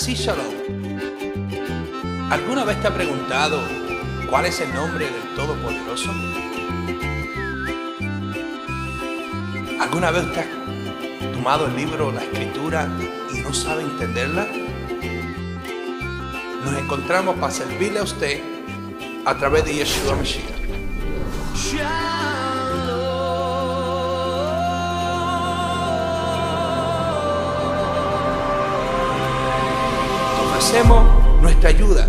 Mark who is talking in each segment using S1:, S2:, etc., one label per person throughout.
S1: Así Shalom. ¿Alguna vez te ha preguntado cuál es el nombre del Todopoderoso? ¿Alguna vez te has tomado el libro, la escritura y no sabe entenderla? Nos encontramos para servirle a usted a través de Yeshua Mashiach. Hacemos nuestra ayuda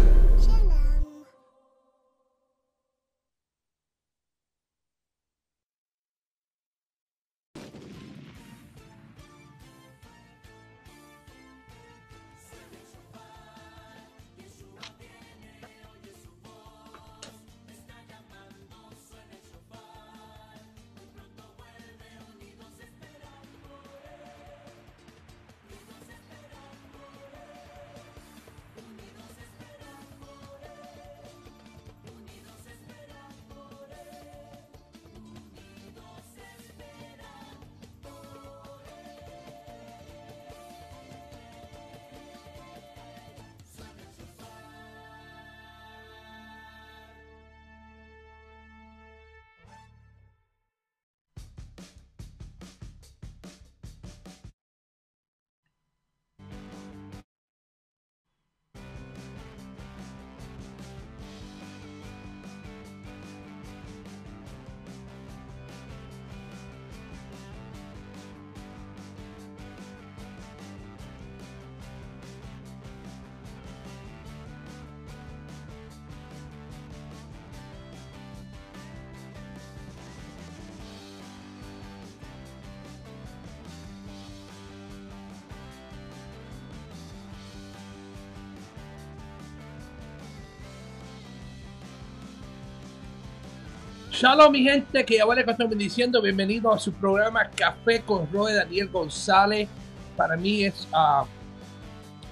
S1: Shalom mi gente, que ya bueno que estoy bendiciendo, bienvenido a su programa Café con Roe Daniel González. Para mí es uh,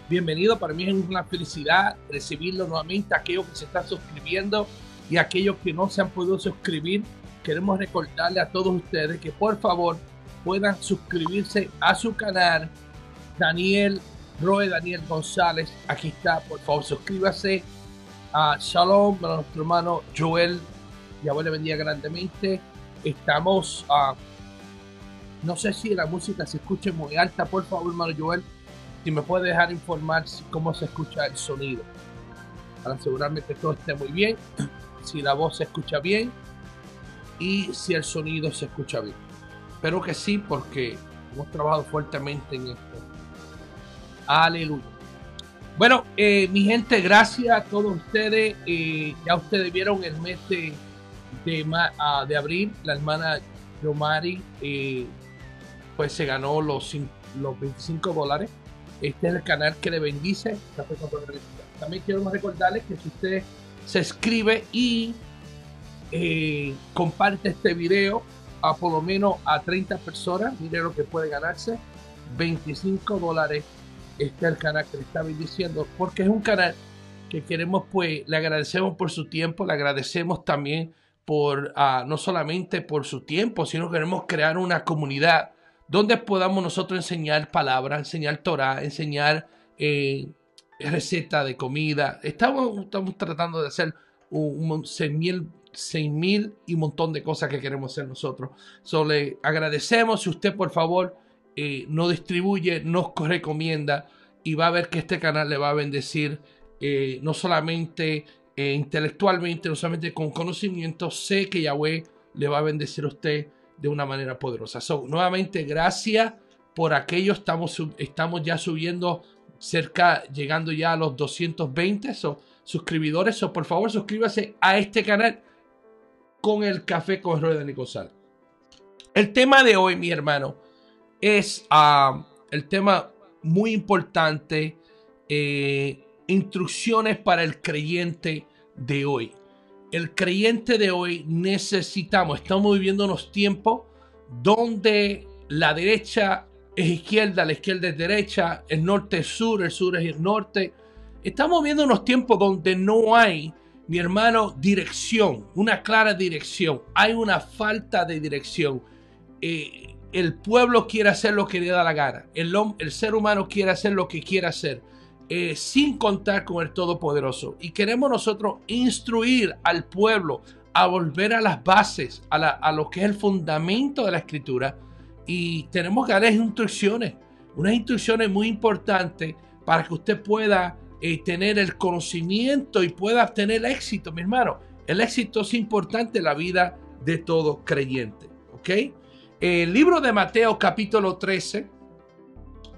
S1: bienvenido, para mí es una felicidad recibirlo nuevamente, aquellos que se están suscribiendo y aquellos que no se han podido suscribir. Queremos recordarle a todos ustedes que por favor puedan suscribirse a su canal Daniel Roe Daniel González. Aquí está, por favor suscríbase. a Shalom a nuestro hermano Joel Yahweh le bendiga grandemente. Estamos, uh, no sé si la música se escucha muy alta, por favor, hermano Joel, si me puede dejar informar cómo se escucha el sonido, para asegurarme que todo esté muy bien, si la voz se escucha bien y si el sonido se escucha bien. Espero que sí, porque hemos trabajado fuertemente en esto. Aleluya. Bueno, eh, mi gente, gracias a todos ustedes. Eh, ya ustedes vieron el mes de de, uh, de abril, la hermana Yomari eh, pues se ganó los, los 25 dólares. Este es el canal que le bendice. También quiero recordarles que si usted se escribe y eh, comparte este video a por lo menos a 30 personas, mire lo que puede ganarse. 25 dólares. Este es el canal que le está bendiciendo porque es un canal que queremos pues le agradecemos por su tiempo, le agradecemos también ah, no solamente por su tiempo, sino queremos crear una comunidad donde podamos nosotros enseñar palabras, enseñar Torah, enseñar eh, receta de comida. Estamos, tratando de hacer un, mil y un montón de cosas que queremos hacer nosotros. Solo le agradecemos si usted por favor eh, nos distribuye, nos recomienda y va a ver que este canal le va a bendecir eh, no solamente eh, intelectualmente, no solamente con conocimiento, sé que Yahweh le va a bendecir a usted de una manera poderosa. So, nuevamente, gracias por aquello. Estamos, estamos ya subiendo cerca, llegando ya a los 220 suscriptores. So, por favor, suscríbase a este canal con el café con Rueda de González. El tema de hoy, mi hermano, es uh, el tema muy importante. Eh, instrucciones para el creyente de hoy. El creyente de hoy necesitamos, estamos viviendo unos tiempos donde la derecha es izquierda, la izquierda es derecha, el norte es sur, el sur es el norte. Estamos viendo unos tiempos donde no hay, mi hermano, dirección, una clara dirección. Hay una falta de dirección. Eh, el pueblo quiere hacer lo que le da la gana. El, el ser humano quiere hacer lo que quiere hacer eh, sin contar con el Todopoderoso. Y queremos nosotros instruir al pueblo a volver a las bases, a, lo que es el fundamento de la escritura. Y tenemos que darles instrucciones, unas instrucciones muy importantes para que usted pueda eh, tener el conocimiento y pueda obtener éxito, mi hermano. El éxito es importante en la vida de todo creyente. ¿Ok? El libro de Mateo capítulo 13,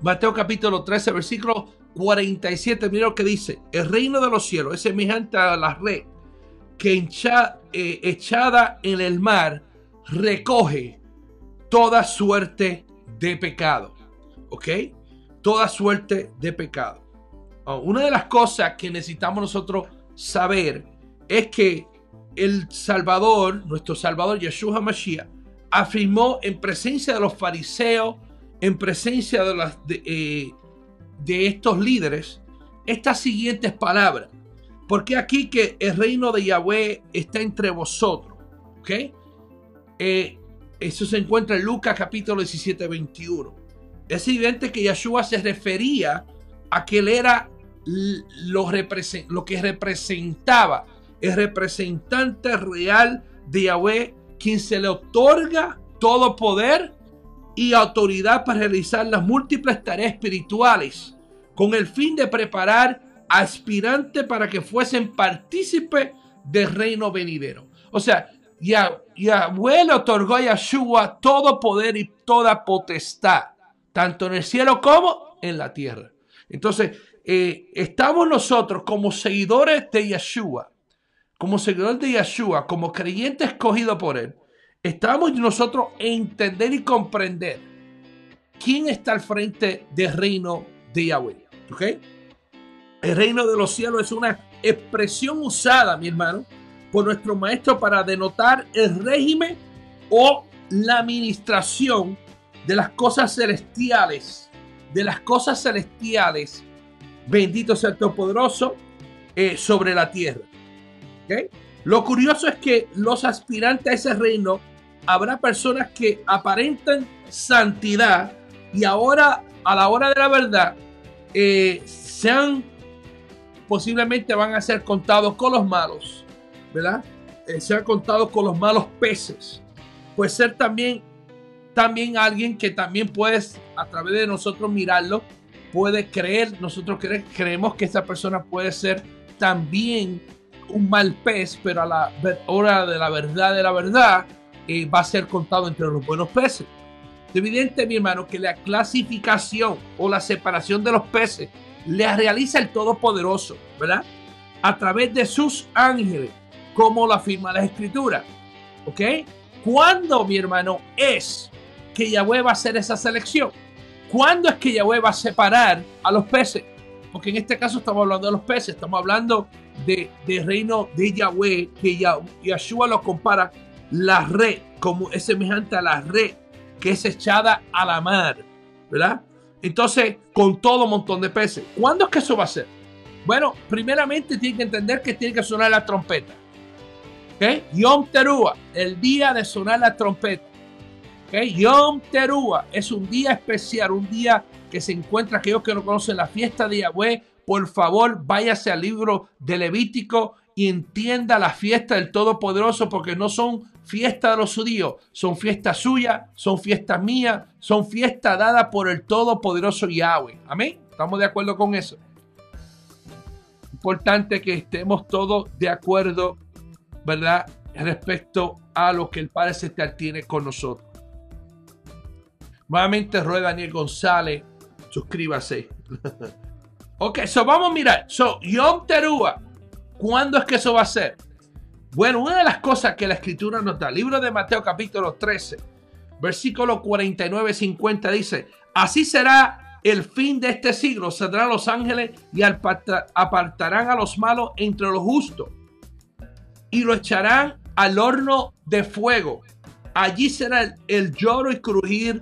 S1: Mateo capítulo 13, versículo 47, mira lo que dice, el reino de los cielos es semejante a la red que eh, echada en el mar recoge toda suerte de pecado. ¿Ok? Toda suerte de pecado. Una de las cosas que necesitamos nosotros saber es que el Salvador, nuestro Salvador Yeshua Mashiach, afirmó en presencia de los fariseos, en presencia de, las, eh, de estos líderes, estas siguientes palabras. Porque aquí que el reino de Yahweh está entre vosotros. ¿Ok? Eh, eso se encuentra en Lucas capítulo 17, 21. Es evidente que Yeshua se refería a que él era lo, lo que representaba, el representante real de Yahweh, quien se le otorga todo poder y autoridad para realizar las múltiples tareas espirituales, con el fin de preparar aspirante para que fuesen partícipes del reino venidero. O sea, Yahweh le otorgó a Yeshua todo poder y toda potestad, tanto en el cielo como en la tierra. Entonces, eh, estamos nosotros como seguidores de Yeshua, como seguidores de Yeshua, como creyentes escogidos por él, estamos nosotros entender y comprender quién está al frente del reino de Yahweh. ¿Ok? El reino de los cielos es una expresión usada, mi hermano, por nuestro maestro para denotar el régimen o la administración de las cosas celestiales, de las cosas celestiales, bendito sea el Todopoderoso, eh, sobre la tierra. Lo curioso es que los aspirantes a ese reino habrá personas que aparentan santidad y ahora, a la hora de la verdad, eh, sean posiblemente van a ser contados con los malos, ¿verdad? Eh, sean contados con los malos peces. Puede ser también, también alguien que también puedes, a través de nosotros mirarlo, puede creer, nosotros creemos que esa persona puede ser también un mal pez, pero a la hora de la verdad de la verdad eh, va a ser contado entre los buenos peces. Es evidente, mi hermano, que la clasificación o la separación de los peces le realiza el Todopoderoso, ¿verdad? A través de sus ángeles, como lo afirma la Escritura. ¿Ok? ¿Cuándo, mi hermano, es que Yahweh va a hacer esa selección? ¿Cuándo es que Yahweh va a separar a los peces? Porque en este caso estamos hablando de los peces, estamos hablando de, reino de Yahweh, que Yahshua lo compara la red, como es semejante a la red que es echada a la mar, ¿verdad? Entonces, con todo montón de peces. ¿Cuándo es que eso va a ser? Bueno, primeramente tiene que entender que tiene que sonar la trompeta. ¿Ok? Yom Teruah, el día de sonar la trompeta. ¿Ok? Yom Teruah es un día especial, un día que se encuentra aquellos que no conocen la fiesta de Yahweh. Por favor, váyase al libro de Levítico y entienda la fiesta del Todopoderoso porque no son fiestas de los judíos, son fiestas suyas, son fiestas mías, son fiestas dadas por el Todopoderoso Yahweh. Amén. ¿Estamos de acuerdo con eso? Importante que estemos todos de acuerdo, ¿verdad? Respecto a lo que el Padre Celestial tiene con nosotros. Nuevamente, Roy Daniel González, suscríbase. ok, so vamos a mirar. So, Yom Teruah ¿Cuándo es que eso va a ser? Bueno, una de las cosas que la escritura nos da, libro de Mateo capítulo 13, versículo 49-50 dice, así será el fin de este siglo, saldrán los ángeles y apartarán a los malos entre los justos y lo echarán al horno de fuego. Allí será el, lloro y crujir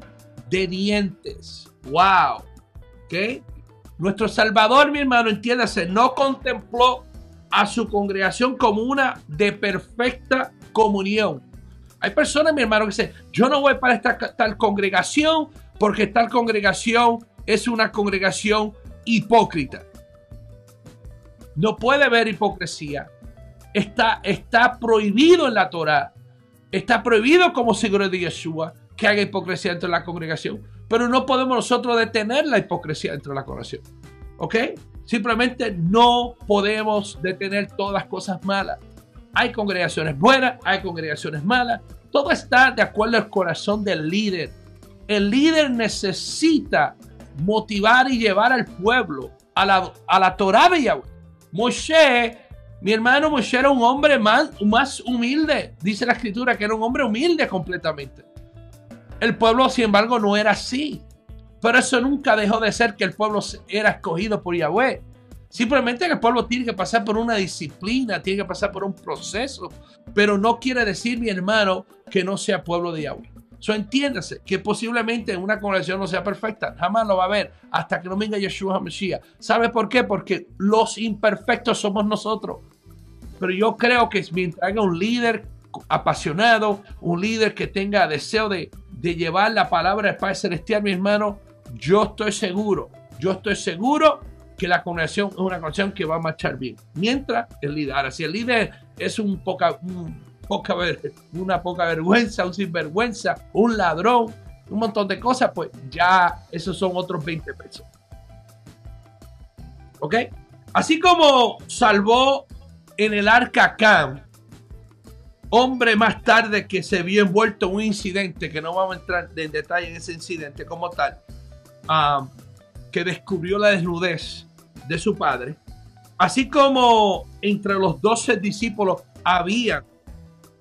S1: de dientes. Wow. ¿Ok? Nuestro Salvador, mi hermano, entiéndase, no contempló a su congregación como una de perfecta comunión. Hay personas, mi hermano, que dicen, yo no voy para esta tal congregación porque tal congregación es una congregación hipócrita. no puede haber hipocresía. Está, está prohibido en la Torah. Está prohibido como seguro de Yeshua que haga hipocresía dentro de la congregación. Pero no podemos nosotros detener la hipocresía dentro de la congregación. ¿Ok? Simplemente no podemos detener todas las cosas malas. Hay congregaciones buenas, hay congregaciones malas. Todo está de acuerdo al corazón del líder. El líder necesita motivar y llevar al pueblo a la, a la Torah de Yahweh. Moshe, mi hermano Moshe era un hombre más, más humilde. Dice la escritura que era un hombre humilde completamente. El pueblo, sin embargo, no era así. Pero eso nunca dejó de ser que el pueblo era escogido por Yahweh. Simplemente el pueblo tiene que pasar por una disciplina, tiene que pasar por un proceso. Pero no quiere decir, mi hermano, que no sea pueblo de Yahweh. So entiéndase que posiblemente una congregación no sea perfecta. Jamás lo va a ver hasta que no venga Yeshua HaMashiach. ¿Sabe por qué? Porque los imperfectos somos nosotros. Pero yo creo que mientras haya un líder apasionado, un líder que tenga deseo de, de llevar la palabra del Padre Celestial, mi hermano, yo estoy seguro, yo estoy seguro que la congregación es una congregación que va a marchar bien. Mientras el líder, ahora si el líder es un poca una poca vergüenza, un sinvergüenza, un ladrón, un montón de cosas, pues ya esos son otros 20 pesos. ¿Ok? Así como salvó en el arca Cam, hombre más tarde que se vio envuelto en un incidente, que no vamos a entrar en detalle en ese incidente como tal, um, que descubrió la desnudez de su padre, así como entre los doce discípulos había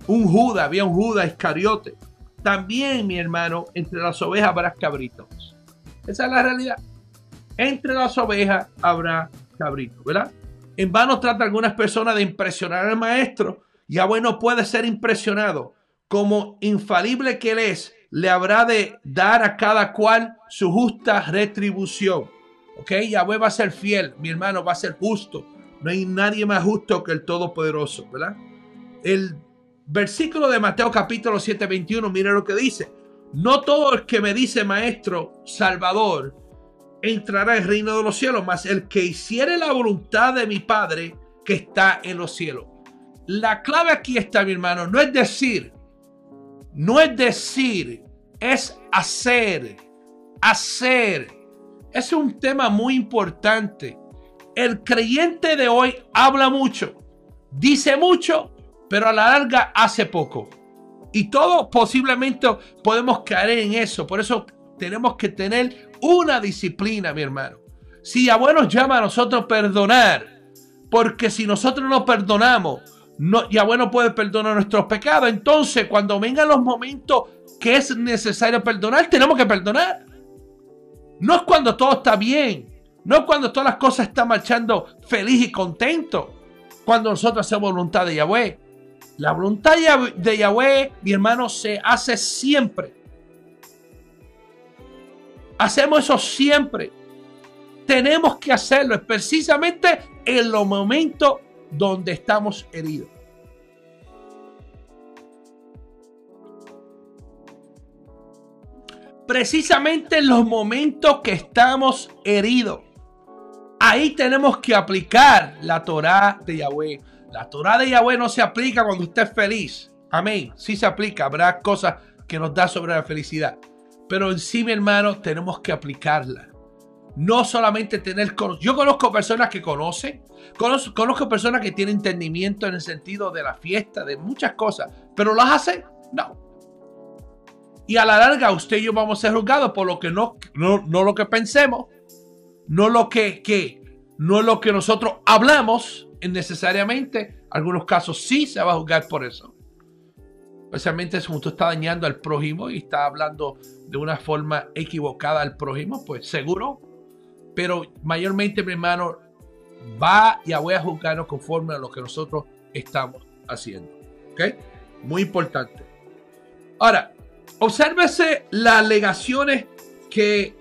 S1: un Judas, había un Judas Iscariote, también, mi hermano, entre las ovejas habrá cabritos. Esa es la realidad. Entre las ovejas habrá cabritos, ¿verdad? En vano trata algunas personas de impresionar al maestro. Ya bueno puede ser impresionado. Como infalible que él es, le habrá de dar a cada cual su justa retribución. ¿Ok? Yahweh va a ser fiel, mi hermano va a ser justo. No hay nadie más justo que el Todopoderoso, ¿verdad? El versículo de Mateo capítulo 7, 21, mire lo que dice. No todo el que me dice maestro, salvador, entrará en el reino de los cielos, mas el que hiciere la voluntad de mi Padre que está en los cielos. La clave aquí está, mi hermano, no es decir, no es decir, es hacer, hacer. Es un tema muy importante. El creyente de hoy habla mucho, dice mucho, pero a la larga hace poco. Y todos posiblemente podemos caer en eso. Por eso tenemos que tener una disciplina, mi hermano. Si Yahweh nos llama a nosotros perdonar, porque si nosotros no perdonamos, no, Yahweh no puede perdonar nuestros pecados. Entonces, cuando vengan los momentos que es necesario perdonar, tenemos que perdonar. No es cuando todo está bien. No es cuando todas las cosas están marchando feliz y contento. Cuando nosotros hacemos voluntad de Yahweh. La voluntad de Yahweh, mi hermano, se hace siempre. Hacemos eso siempre. Tenemos que hacerlo precisamente en los momentos donde estamos heridos. Precisamente en los momentos que estamos heridos. Ahí tenemos que aplicar la Torah de Yahweh. La Torah de Yahweh no se aplica cuando usted es feliz. Amén. Sí se aplica. Habrá cosas que nos da sobre la felicidad. Pero en sí, mi hermano, tenemos que aplicarla. No solamente tener... Yo conozco personas que conocen. Conozco, personas que tienen entendimiento en el sentido de la fiesta, de muchas cosas. Pero las hacen. No. Y a la larga usted y yo vamos a ser juzgados por lo que no, no, no lo que pensemos. No lo que, que, no lo que nosotros hablamos necesariamente. Algunos casos sí se va a juzgar por eso. Especialmente si usted está dañando al prójimo y está hablando de una forma equivocada al prójimo, pues seguro. Pero mayormente, mi hermano, va y voy a juzgarnos conforme a lo que nosotros estamos haciendo. ¿Ok? Muy importante. Ahora, obsérvese las alegaciones que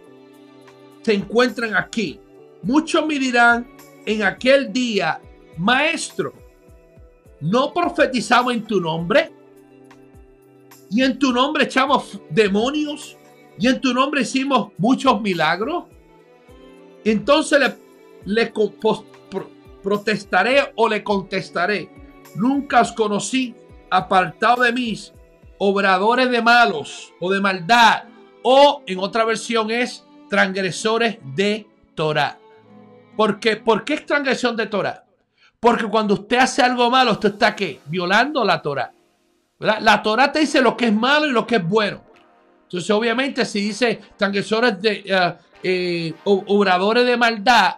S1: se encuentran aquí. Muchos me dirán, en aquel día Maestro, ¿no profetizamos en tu nombre? Y en tu nombre echamos demonios. Y en tu nombre hicimos muchos milagros. Entonces le, protestaré o le contestaré. Nunca os conocí apartado de mí, obradores de malos o de maldad. O en otra versión es transgresores de Torah. ¿Por qué? ¿Por qué es transgresión de Torah? Porque cuando usted hace algo malo, usted está ¿qué? Violando la Torah. La Torah te dice lo que es malo y lo que es bueno. Entonces, obviamente, si dice transgresores de eh, obradores de maldad,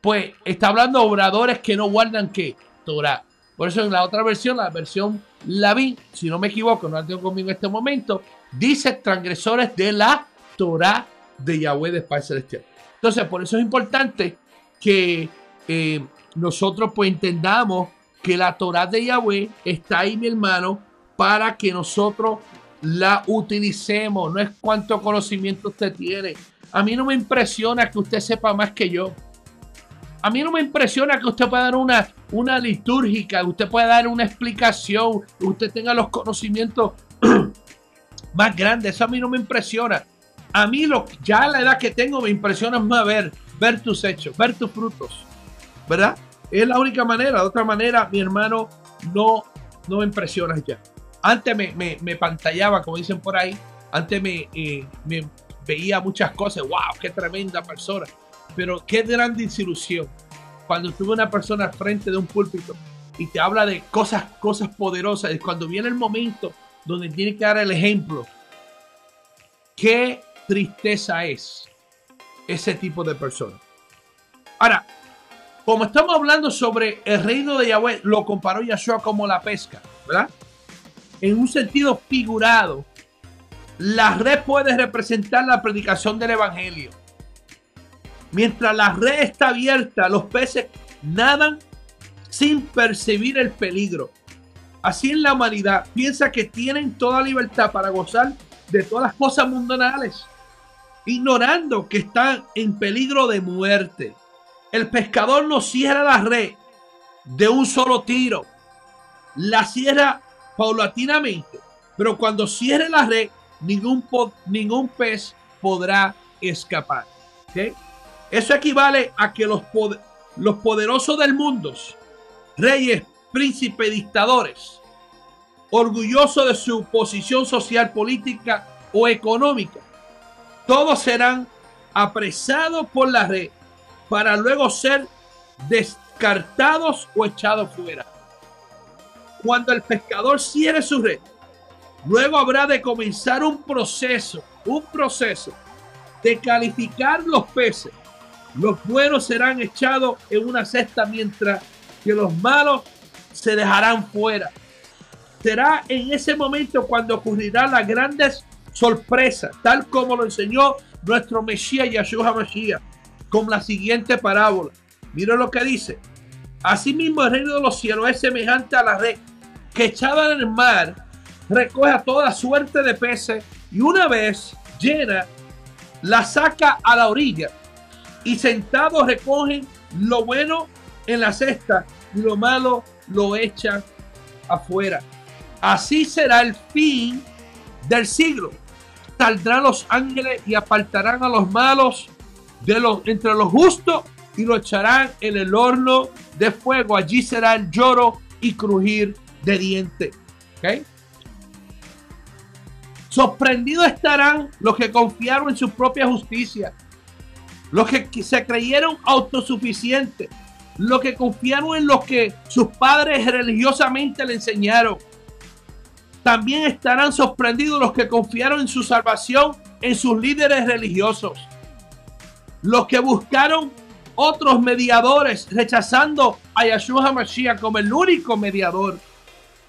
S1: pues está hablando de obradores que no guardan qué? Torah. Por eso en la otra versión, la versión Lavín, si no me equivoco, no la tengo conmigo en este momento, dice transgresores de la Torah de Yahweh de Padre Celestial. Entonces, por eso es importante que eh, nosotros pues entendamos que la Torah de Yahweh está ahí, mi hermano, para que nosotros la utilicemos. No es cuánto conocimiento usted tiene. A mí no me impresiona que usted sepa más que yo. A mí no me impresiona que usted pueda dar una, una litúrgica, usted pueda dar una explicación, usted tenga los conocimientos más grandes. Eso a mí no me impresiona. A mí lo, ya a la edad que tengo me impresiona más ver, ver tus hechos, ver tus frutos. ¿Verdad? Es la única manera. De otra manera, mi hermano, no, no me impresionas ya. Antes me, me, pantallaba, como dicen por ahí. Antes me, eh, me veía muchas cosas. ¡Wow! ¡Qué tremenda persona! Pero qué gran desilusión cuando tuve una persona al frente de un púlpito y te habla de cosas, cosas poderosas. Y cuando viene el momento donde tiene que dar el ejemplo, qué tristeza es ese tipo de persona. Ahora, como estamos hablando sobre el reino de Yahweh, lo comparó Yahshua como la pesca, ¿verdad? En un sentido figurado, la red puede representar la predicación del evangelio. Mientras la red está abierta, los peces nadan sin percibir el peligro. Así en la humanidad piensa que tienen toda libertad para gozar de todas las cosas mundanales, ignorando que están en peligro de muerte. El pescador no cierra la red de un solo tiro, la cierra paulatinamente, pero cuando cierre la red, ningún, ningún pez podrá escapar. Eso equivale a que los, los poderosos del mundo, reyes, príncipes, dictadores, orgullosos de su posición social, política o económica, todos serán apresados por la red para luego ser descartados o echados fuera. Cuando el pescador cierre su red, luego habrá de comenzar un proceso, un proceso de calificar los peces los buenos serán echados en una cesta mientras que los malos se dejarán fuera. Será en ese momento cuando ocurrirán las grandes sorpresas, tal como lo enseñó nuestro Mesías Yahshua Mashiach, con la siguiente parábola. Mira lo que dice. Asimismo el reino de los cielos es semejante a la red que echada en el mar recoge a toda suerte de peces y una vez llena la saca a la orilla y sentados recogen lo bueno en la cesta y lo malo lo echan afuera. Así será el fin del siglo. Saldrán los ángeles y apartarán a los malos de los, entre los justos y lo echarán en el horno de fuego. Allí será el lloro y crujir de dientes. Sorprendidos estarán los que confiaron en su propia justicia los que se creyeron autosuficientes, los que confiaron en lo que sus padres religiosamente le enseñaron. También estarán sorprendidos los que confiaron en su salvación en sus líderes religiosos. Los que buscaron otros mediadores, rechazando a Yahshua HaMashiach como el único mediador.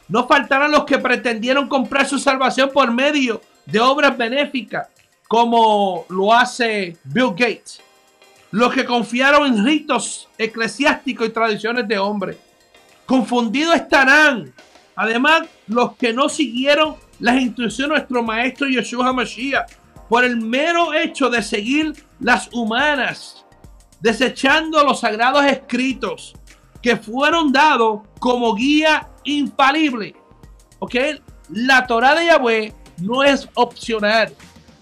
S1: No faltarán los que pretendieron comprar su salvación por medio de obras benéficas, como lo hace Bill Gates los que confiaron en ritos eclesiásticos y tradiciones de hombres. Confundidos estarán. Además, los que no siguieron las instrucciones de nuestro maestro Yeshua Mashiach por el mero hecho de seguir las humanas, desechando los sagrados escritos que fueron dados como guía infalible. ¿Ok? La Torah de Yahweh no es opcional.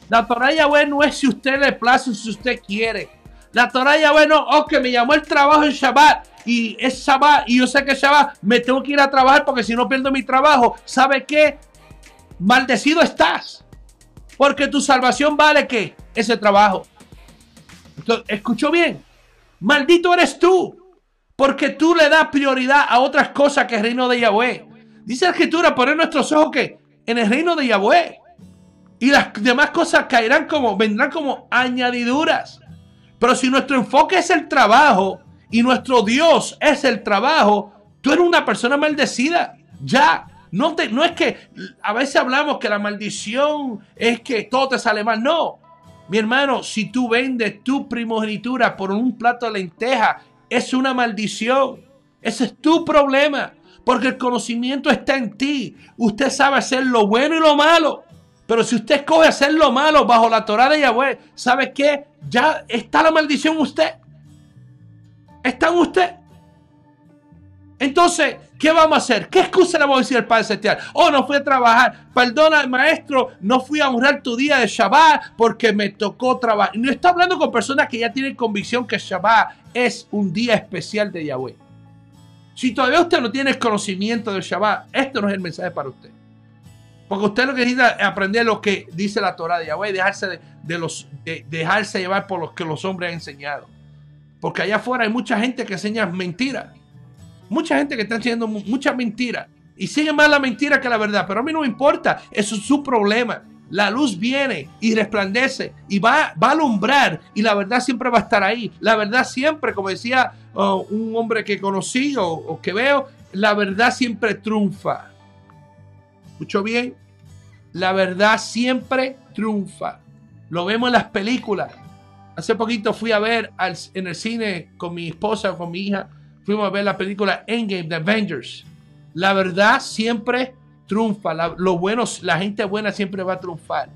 S1: La Torah de Yahweh no es si usted le place, si usted quiere. La Torah ya bueno, oh, que me llamó el trabajo en Shabbat y es Shabbat y yo sé que Shabbat me tengo que ir a trabajar porque si no pierdo mi trabajo, ¿sabe qué? Maldecido estás. Porque tu salvación vale que ese trabajo. Entonces, ¿Escuchó bien? Maldito eres tú. Porque tú le das prioridad a otras cosas que el reino de Yahweh. Dice la escritura, poner nuestros ojos que en el reino de Yahweh. Y las demás cosas caerán como, vendrán como añadiduras. Pero si nuestro enfoque es el trabajo y nuestro Dios es el trabajo, tú eres una persona maldecida. Ya. No, te, no es que a veces hablamos que la maldición es que todo te sale mal. No. Mi hermano, si tú vendes tu primogenitura por un plato de lenteja, es una maldición. Ese es tu problema. Porque el conocimiento está en ti. Usted sabe hacer lo bueno y lo malo. Pero si usted escoge hacer lo malo bajo la Torah de Yahweh, ¿sabe qué? Ya está la maldición usted. Está en usted. Entonces, ¿qué vamos a hacer? ¿Qué excusa le vamos a decir al Padre Celestial? Oh, no fui a trabajar. Perdona, maestro, no fui a honrar tu día de Shabbat porque me tocó trabajar. No está hablando con personas que ya tienen convicción que Shabbat es un día especial de Yahweh. Si todavía usted no tiene conocimiento del Shabbat, esto no es el mensaje para usted. Porque usted lo que necesita es aprender lo que dice la Torah de Yahweh, dejarse, de, los, dejarse llevar por lo que los hombres han enseñado. Porque allá afuera hay mucha gente que enseña mentiras. Mucha gente que está enseñando muchas mentiras. Y sigue más la mentira que la verdad. Pero a mí no me importa. Eso es su problema. La luz viene y resplandece y va, va a alumbrar y la verdad siempre va a estar ahí. La verdad siempre, como decía oh, un hombre que conocí o, o que veo, la verdad siempre triunfa. ¿Escuchó bien? La verdad siempre triunfa. Lo vemos en las películas. Hace poquito fui a ver en el cine con mi esposa, con mi hija, fuimos a ver la película Endgame de Avengers. La verdad siempre triunfa. La, lo bueno, la gente buena siempre va a triunfar.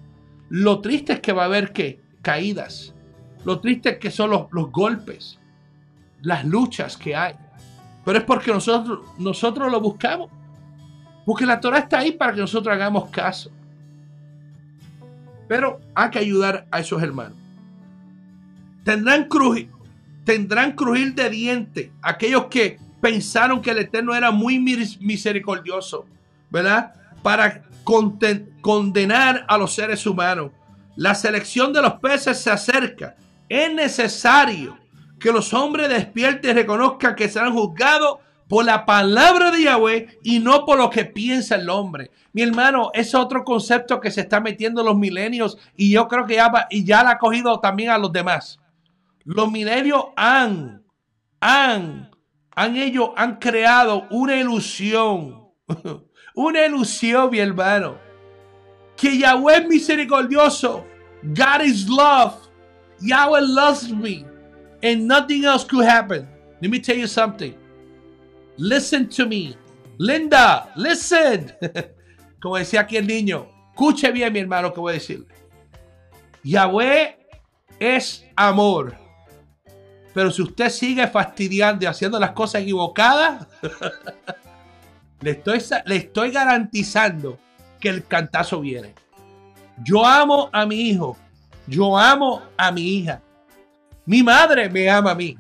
S1: Lo triste es que va a haber que caídas. Lo triste es que son los, los golpes, las luchas que hay. Pero es porque nosotros, nosotros lo buscamos. Porque la Torah está ahí para que nosotros hagamos caso. Pero hay que ayudar a esos hermanos. Tendrán crujir, tendrán crujir de diente aquellos que pensaron que el Eterno era muy misericordioso ¿verdad? Para condenar a los seres humanos. La selección de los peces se acerca. Es necesario que los hombres despierten y reconozcan que serán juzgados por la palabra de Yahweh y no por lo que piensa el hombre. Mi hermano, es otro concepto que se está metiendo en los milenios y yo creo que ya, y ya la ha cogido también a los demás. Los milenios han, han, han ellos han creado una ilusión Una ilusión, mi hermano. Que Yahweh es misericordioso. God is love. Yahweh loves me. And nothing else could happen. Let me tell you something. Listen to me. Linda, listen. Como decía aquí el niño. Escuche bien, mi hermano, que voy a decirle. Yahweh es amor. Pero si usted sigue fastidiando y haciendo las cosas equivocadas, Le estoy, le estoy garantizando que el cantazo viene. Yo amo a mi hijo. Yo amo a mi hija. Mi madre me ama a mí.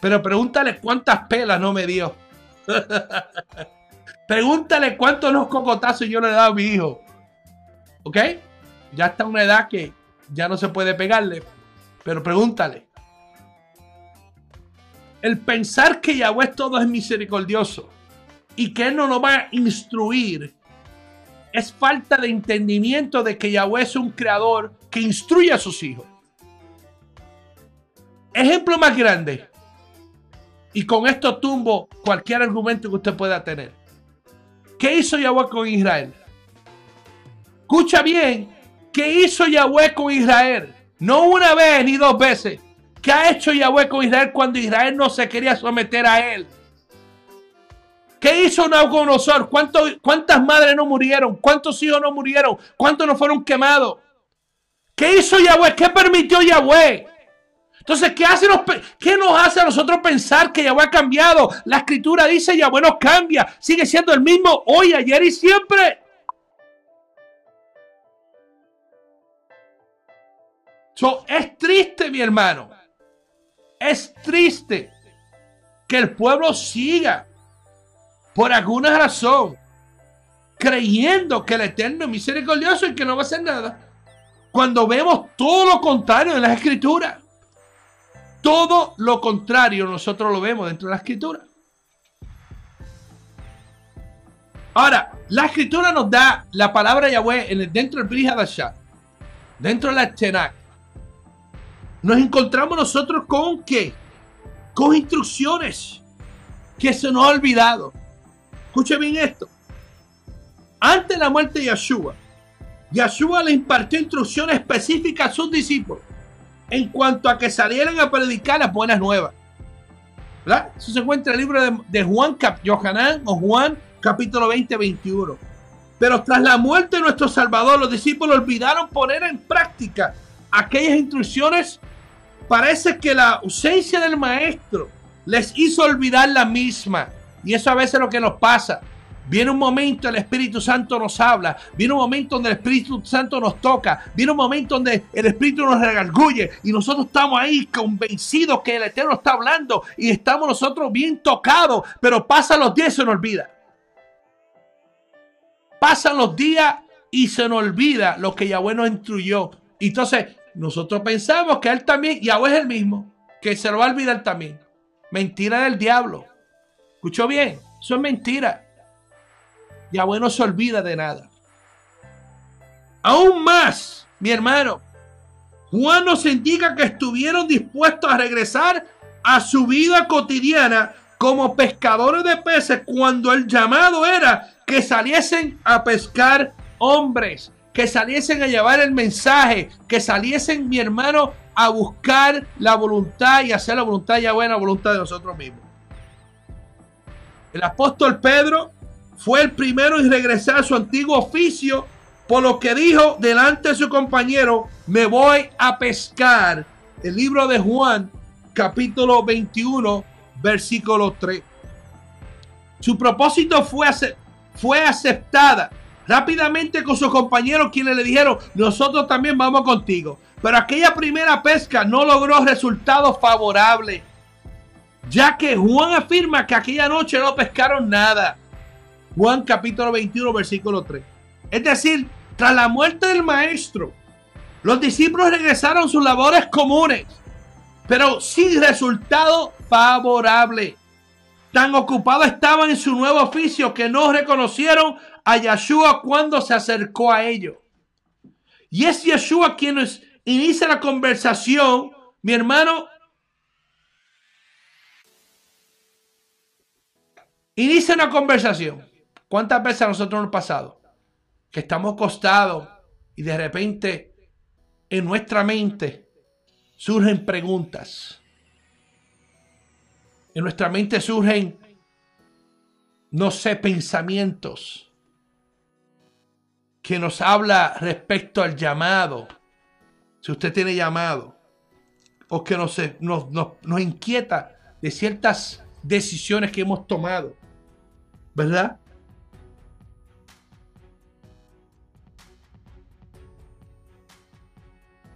S1: Pero pregúntale cuántas pelas no me dio. pregúntale cuántos los cocotazos yo le he dado a mi hijo. ¿Ok? Ya está una edad que ya no se puede pegarle. Pero pregúntale. El pensar que Yahweh todo es misericordioso y que Él no nos va a instruir es falta de entendimiento de que Yahweh es un creador que instruye a sus hijos. Ejemplo más grande. Y con esto tumbo cualquier argumento que usted pueda tener. ¿Qué hizo Yahweh con Israel? Escucha bien. ¿Qué hizo Yahweh con Israel? No una vez ni dos veces. ¿Qué ha hecho Yahweh con Israel cuando Israel no se quería someter a él? ¿Qué hizo Nabucodonosor? ¿Cuántas madres no murieron? ¿Cuántos hijos no murieron? ¿Cuántos no fueron quemados? ¿Qué hizo Yahweh? ¿Qué permitió Yahweh? Entonces, ¿qué, hace nos, ¿qué nos hace a nosotros pensar que Yahweh ha cambiado? La escritura dice, Yahweh no cambia, sigue siendo el mismo hoy, ayer y siempre. So, es triste, mi hermano. Es triste que el pueblo siga por alguna razón creyendo que el Eterno es misericordioso y que no va a hacer nada. Cuando vemos todo lo contrario en las escrituras. Todo lo contrario nosotros lo vemos dentro de la escritura. Ahora, la escritura nos da la palabra Yahweh en el, dentro del Brihadashah, dentro de la Tenach. Nos encontramos nosotros con qué? Con instrucciones que se nos ha olvidado. Escuche bien esto. Antes de la muerte de Yeshua, Yeshua le impartió instrucciones específicas a sus discípulos en cuanto a que salieran a predicar las buenas nuevas. ¿Verdad? Eso se encuentra en el libro de, Juan, Cap, o Juan, capítulo 20, 21. Pero tras la muerte de nuestro Salvador, los discípulos olvidaron poner en práctica aquellas instrucciones. Parece que la ausencia del maestro les hizo olvidar la misma. Y eso a veces es lo que nos pasa. Viene un momento, el Espíritu Santo nos habla. Viene un momento donde el Espíritu Santo nos toca. Viene un momento donde el Espíritu nos regargulle. Y nosotros estamos ahí convencidos que el Eterno está hablando. Y estamos nosotros bien tocados. Pero pasan los días y se nos olvida. Pasan los días y se nos olvida lo que Yahweh nos instruyó. Entonces nosotros pensamos que Él también, Yahweh es el mismo. Que se lo va a olvidar también. Mentira del diablo. ¿Escuchó bien? Eso es mentira. Yahweh no se olvida de nada. Aún más, mi hermano, Juan nos indica que estuvieron dispuestos a regresar a su vida cotidiana como pescadores de peces cuando el llamado era que saliesen a pescar hombres, que saliesen a llevar el mensaje, que saliesen, mi hermano, a buscar la voluntad y hacer la voluntad ya buena voluntad de nosotros mismos. El apóstol Pedro fue el primero en regresar a su antiguo oficio, por lo que dijo delante de su compañero, me voy a pescar. El libro de Juan, capítulo 21, versículo 3. Su propósito fue, fue aceptada rápidamente con sus compañeros quienes le dijeron, nosotros también vamos contigo. Pero aquella primera pesca no logró resultados favorables, ya que Juan afirma que aquella noche no pescaron nada. Juan capítulo 21, versículo 3. Es decir, tras la muerte del maestro, los discípulos regresaron a sus labores comunes, pero sin resultado favorable. Tan ocupados estaban en su nuevo oficio que no reconocieron a Yeshua cuando se acercó a ellos. Y es Yeshua quien inicia la conversación, mi hermano. Inicia una conversación. ¿Cuántas veces a nosotros nos pasado? Que estamos acostados y de repente en nuestra mente surgen preguntas. En nuestra mente surgen, no sé, pensamientos que nos habla respecto al llamado. Si usted tiene llamado, o que nos, nos, nos inquieta de ciertas decisiones que hemos tomado, ¿verdad?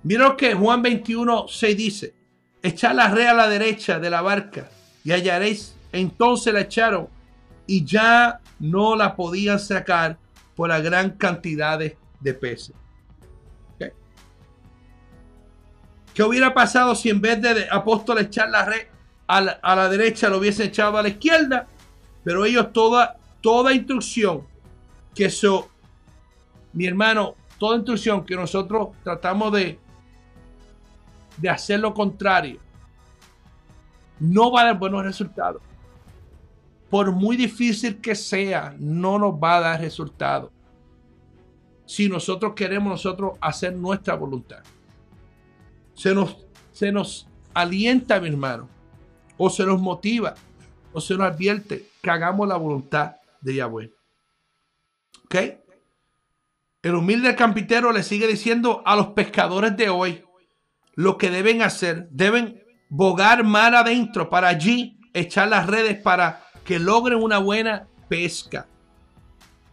S1: Mira que Juan 21 se dice: Echad la red a la derecha de la barca y hallaréis. Entonces la echaron y ya no la podían sacar por la gran cantidad de, peces. ¿Qué hubiera pasado si en vez de apóstol echar la red a la, derecha lo hubiesen echado a la izquierda? Pero ellos toda, toda instrucción que eso, mi hermano, toda instrucción que nosotros tratamos de, de hacer lo contrario, no va a dar buenos resultados. Por muy difícil que sea, no nos va a dar resultados. Si nosotros queremos nosotros hacer nuestra voluntad. Se nos, se nos alienta, mi hermano, o se nos motiva, o se nos advierte que hagamos la voluntad de Yahweh. ¿Ok? El humilde campitero le sigue diciendo a los pescadores de hoy, lo que deben hacer. Deben bogar mar adentro para allí echar las redes para que logren una buena pesca.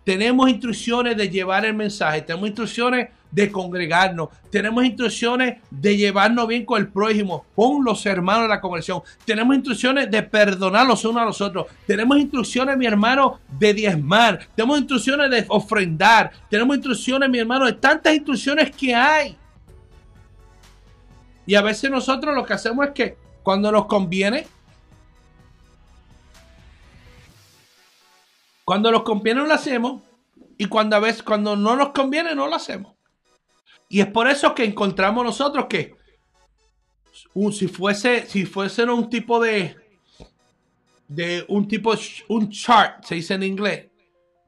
S1: Tenemos instrucciones de llevar el mensaje, tenemos instrucciones de congregarnos. Tenemos instrucciones de llevarnos bien con el prójimo, con los hermanos de la congregación. Tenemos instrucciones de perdonar los unos a los otros. Tenemos instrucciones, mi hermano, de diezmar. Tenemos instrucciones de ofrendar. Tenemos instrucciones, mi hermano, de tantas instrucciones que hay. Y a veces nosotros lo que hacemos es que cuando nos conviene, cuando nos conviene lo hacemos y cuando a veces cuando no nos conviene no lo hacemos. Y es por eso que encontramos nosotros que si fuese si fuese un tipo de de un tipo un chart se dice en inglés,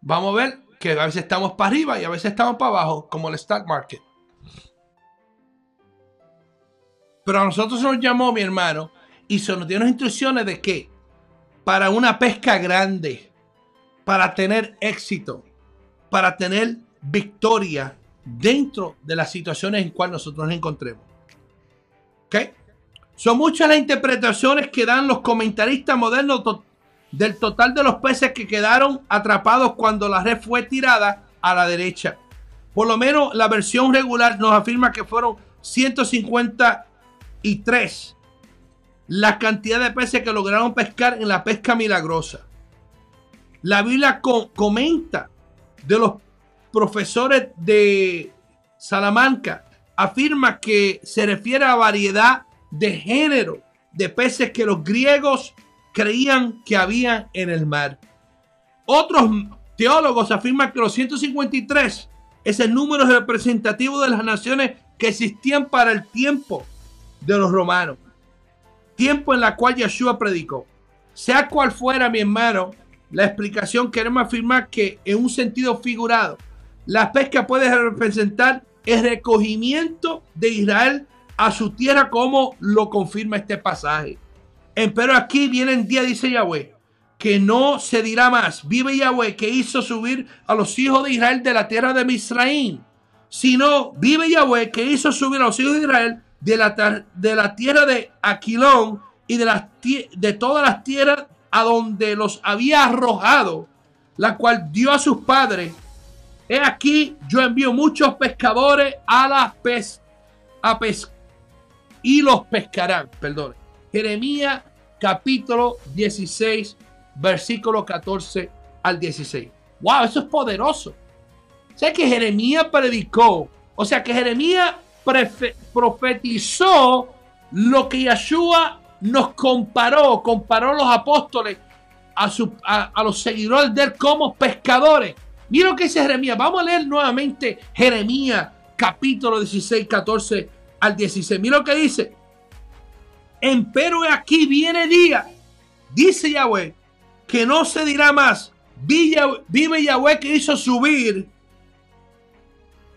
S1: vamos a ver que a veces estamos para arriba y a veces estamos para abajo, como el stock market. Pero a nosotros se nos llamó mi hermano y se nos dio unas instrucciones de que para una pesca grande, para tener éxito, para tener victoria dentro de las situaciones en cuales nosotros nos encontremos. ¿Ok? Son muchas las interpretaciones que dan los comentaristas modernos del total de los peces que quedaron atrapados cuando la red fue tirada a la derecha. Por lo menos la versión regular nos afirma que fueron 150 y tres, la cantidad de peces que lograron pescar en la pesca milagrosa. La Biblia comenta de los profesores de Salamanca, afirma que se refiere a variedad de género de peces que los griegos creían que había en el mar. Otros teólogos afirman que los 153 es el número representativo de las naciones que existían para el tiempo de los romanos. Tiempo en la cual Yeshua predicó. Sea cual fuera, mi hermano, la explicación queremos afirmar que en un sentido figurado, la pesca puede representar el recogimiento de Israel a su tierra como lo confirma este pasaje. Pero aquí viene el día, dice Yahweh, que no se dirá más, vive Yahweh que hizo subir a los hijos de Israel de la tierra de Misraín, sino vive Yahweh que hizo subir a los hijos de Israel de la, de la tierra de Aquilón y de, las, de todas las tierras a donde los había arrojado, la cual dio a sus padres. He aquí, yo envío muchos pescadores a la pes, a pes, y los pescarán. Perdón. Jeremías capítulo 16, versículo 14 al 16. Wow, eso es poderoso. O sea que Jeremías predicó. O sea que Jeremías profetizó lo que Yeshua nos comparó, comparó a los apóstoles a, su, a, los seguidores de él como pescadores. Mira lo que dice Jeremías. Vamos a leer nuevamente Jeremías capítulo 16, 14 al 16. Mira lo que dice. Empero aquí viene día, dice Yahweh, que no se dirá más. Vive Yahweh que hizo subir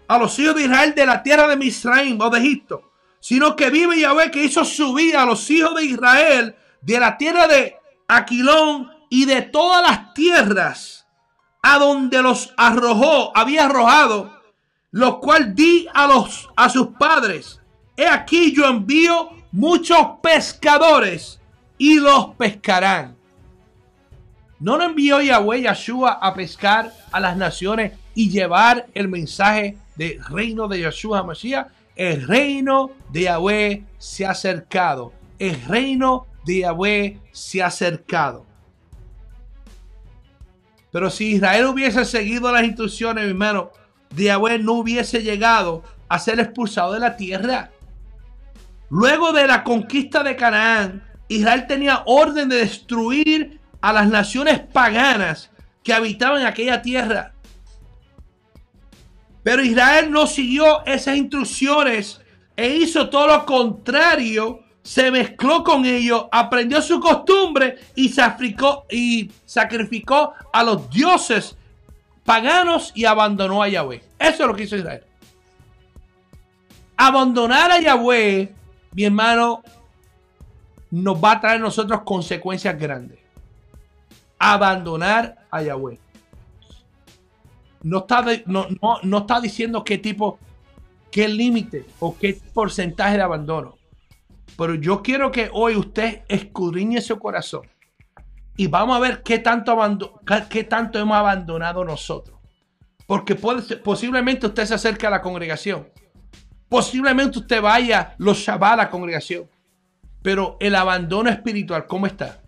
S1: a los hijos de Israel de la tierra de Misraim o de Egipto, sino que vive Yahweh que hizo subir a los hijos de Israel de la tierra de Aquilón y de todas las tierras a donde los arrojó, había arrojado, los cual di a los a sus padres. He aquí yo envío muchos pescadores y los pescarán. ¿No lo envió Yahweh Yeshua a pescar a las naciones y llevar el mensaje del reino de Yeshua Mashiach, el reino de Yahweh se ha acercado. El reino de Yahweh se ha acercado. Pero si Israel hubiese seguido las instrucciones, mi hermano, de Yahweh no hubiese llegado a ser expulsado de la tierra. Luego de la conquista de Canaán, Israel tenía orden de destruir a las naciones paganas que habitaban aquella tierra. Pero Israel no siguió esas instrucciones e hizo todo lo contrario. Se mezcló con ellos, aprendió su costumbre y, sacrificó, y sacrificó a los dioses paganos y abandonó a Yahweh. Eso es lo que hizo Israel. Abandonar a Yahweh, mi hermano, nos va a traer a nosotros consecuencias grandes. Abandonar a Yahweh no está, no, está diciendo qué tipo, qué límite o qué porcentaje de abandono. Pero yo quiero que hoy usted escudriñe su corazón y vamos a ver qué tanto, qué tanto hemos abandonado nosotros. Porque posiblemente usted se acerque a la congregación. Posiblemente usted vaya los Shabbat a la congregación. Pero el abandono espiritual, ¿cómo está?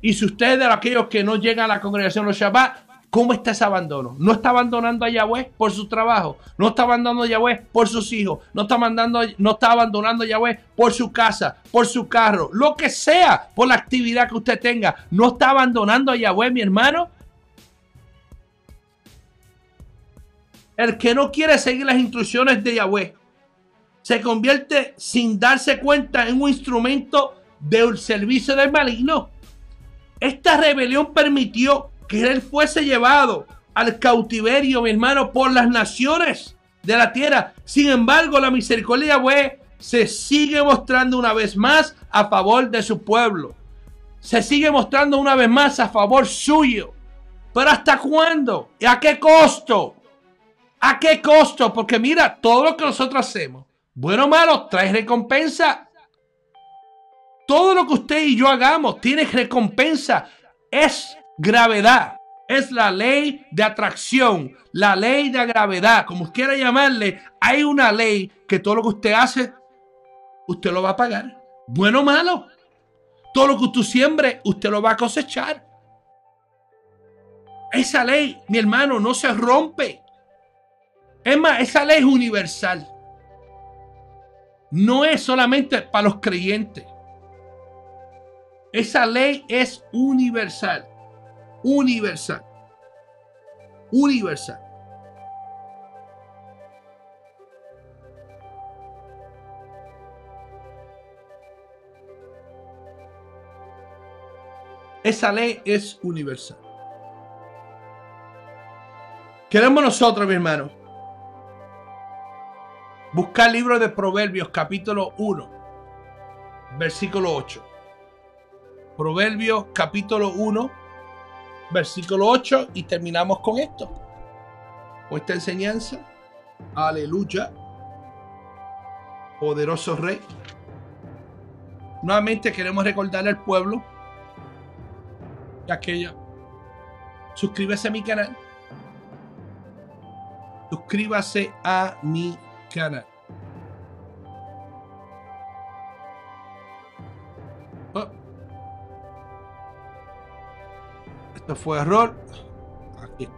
S1: Y si usted es de aquellos que no llegan a la congregación los Shabbat, ¿Cómo está ese abandono? No está abandonando a Yahweh por su trabajo. No está abandonando a Yahweh por sus hijos. No está, mandando, no está abandonando a Yahweh por su casa, por su carro. Lo que sea, por la actividad que usted tenga. No está abandonando a Yahweh, mi hermano. El que no quiere seguir las instrucciones de Yahweh se convierte sin darse cuenta en un instrumento del servicio del maligno. Esta rebelión permitió que él fuese llevado al cautiverio, mi hermano, por las naciones de la tierra. Sin embargo, la misericordia se sigue mostrando una vez más a favor de su pueblo. Se sigue mostrando una vez más a favor suyo. Pero ¿hasta cuándo? ¿Y a qué costo? ¿A qué costo? Porque mira, todo lo que nosotros hacemos, bueno o malo, trae recompensa. Todo lo que usted y yo hagamos tiene recompensa. Es gravedad. Es la ley de atracción, la ley de gravedad, como quiera llamarle. Hay una ley que todo lo que usted hace, usted lo va a pagar. Bueno o malo. Todo lo que usted siembre, usted lo va a cosechar. Esa ley, mi hermano, no se rompe. Es más, esa ley es universal. No es solamente para los creyentes. Esa ley es universal universal. Universal. Esa ley es universal. Queremos nosotros, mi hermano, buscar el libro de Proverbios capítulo 1, versículo 8. Proverbios capítulo 1, versículo 8 y terminamos con esto. Con esta enseñanza. Aleluya. Poderoso Rey. Nuevamente queremos recordarle al pueblo y aquella. Suscríbase a mi canal. Suscríbase a mi canal. Fue error. Aquí está.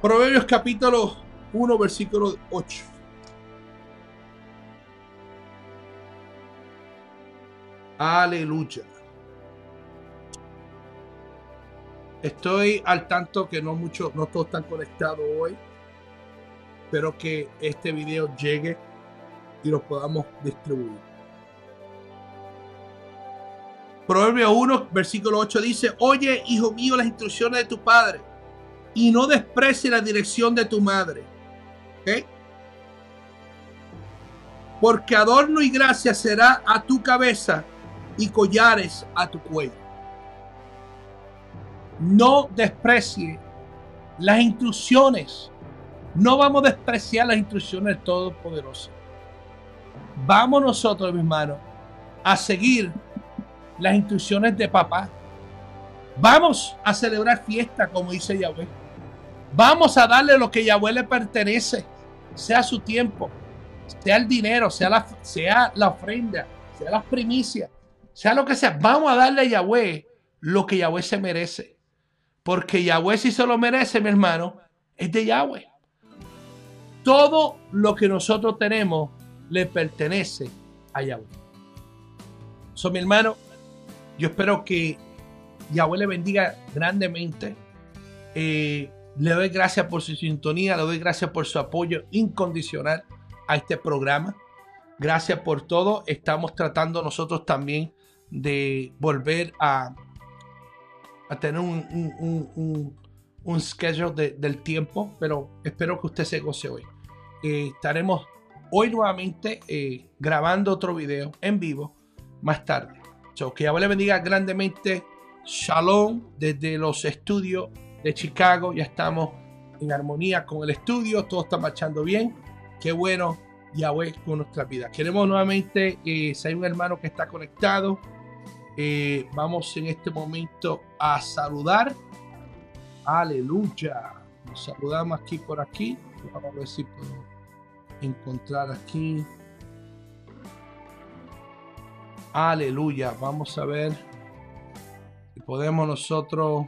S1: Proverbios capítulo 1, versículo 8. Aleluya. Estoy al tanto que no muchos, no todos están conectados hoy. Espero que este video llegue y lo podamos distribuir. Proverbio 1, versículo 8 dice, oye, hijo mío, las instrucciones de tu padre y no desprecie la dirección de tu madre. Porque adorno y gracia será a tu cabeza y collares a tu cuello. No desprecie las instrucciones. No vamos a despreciar las instrucciones del Todopoderoso. Vamos nosotros, mi hermano, a seguir las instrucciones de papá. Vamos a celebrar fiesta, como dice Yahweh. Vamos a darle lo que Yahweh le pertenece, sea su tiempo, sea el dinero, sea la, sea la ofrenda, sea las primicias, sea lo que sea. Vamos a darle a Yahweh lo que Yahweh se merece. Porque Yahweh si se lo merece, mi hermano, es de Yahweh. Todo lo que nosotros tenemos le pertenece a Yahweh. So, mi hermano, yo espero que Yahweh le bendiga grandemente. Eh, le doy gracias por su sintonía, le doy gracias por su apoyo incondicional a este programa. Gracias por todo. Estamos tratando nosotros también de volver a, tener un, un, schedule del tiempo, pero espero que usted se goce hoy. Eh, estaremos hoy nuevamente eh, grabando otro video en vivo más tarde que Yahweh le bendiga grandemente. Shalom desde los estudios de Chicago. Ya estamos en armonía con el estudio. Todo está marchando bien. Qué bueno Yahweh con nuestra vida. Queremos nuevamente, eh, si hay un hermano que está conectado, eh, vamos en este momento a saludar Aleluya. Nos saludamos aquí por aquí. Vamos a ver si puedo encontrar aquí. Aleluya. Vamos a ver si podemos nosotros.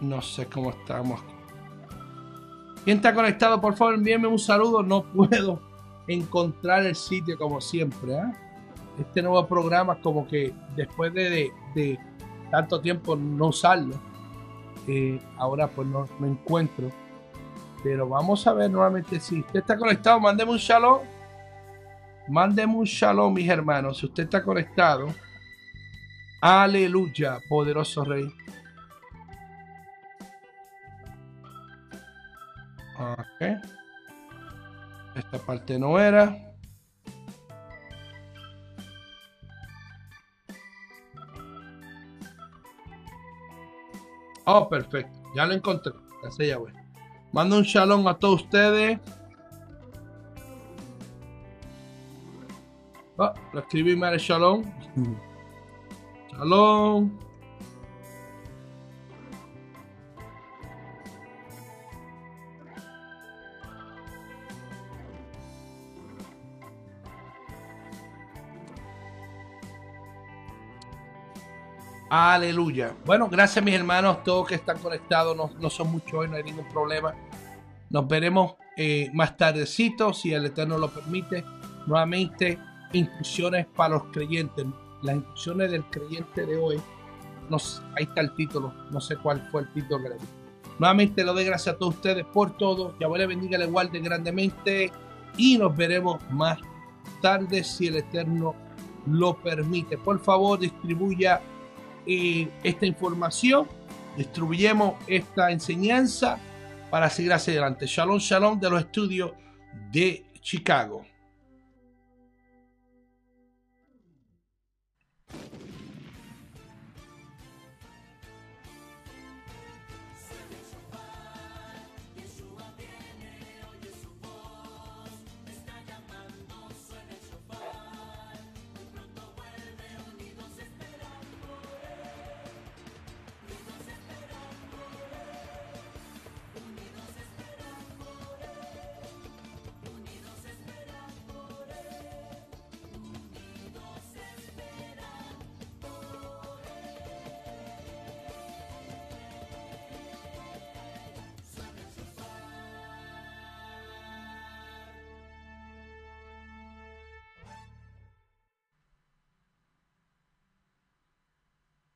S1: No sé cómo estamos. ¿Quién está conectado? Por favor, envíenme un saludo. No puedo encontrar el sitio como siempre. ¿eh? Este nuevo programa, como que después de, tanto tiempo no usarlo, eh, ahora pues no, me encuentro. Pero vamos a ver nuevamente si usted está conectado, mándeme un shalom. Mándeme un shalom, mis hermanos. Si usted está conectado, aleluya, poderoso Rey. Ok. Esta parte no era. Oh, perfecto. Ya lo encontré. Gracias, ya, güey. Mando un shalom a todos ustedes. Oh, lo escribí mal el shalom. Shalom. Aleluya. Bueno, gracias mis hermanos, todos que están conectados, no, son muchos hoy, no hay ningún problema. Nos veremos eh, más tardecito, si el Eterno lo permite. Nuevamente, instrucciones para los creyentes. Las instrucciones del creyente de hoy, no, ahí está el título, no sé cuál fue el título que le di. Nuevamente le doy gracias a todos ustedes por todo. Que le bendiga, le guarde grandemente. Y nos veremos más tarde si el Eterno lo permite. Por favor, distribuya esta información, distribuyemos esta enseñanza para seguir hacia adelante. Shalom, shalom de los estudios de Chicago.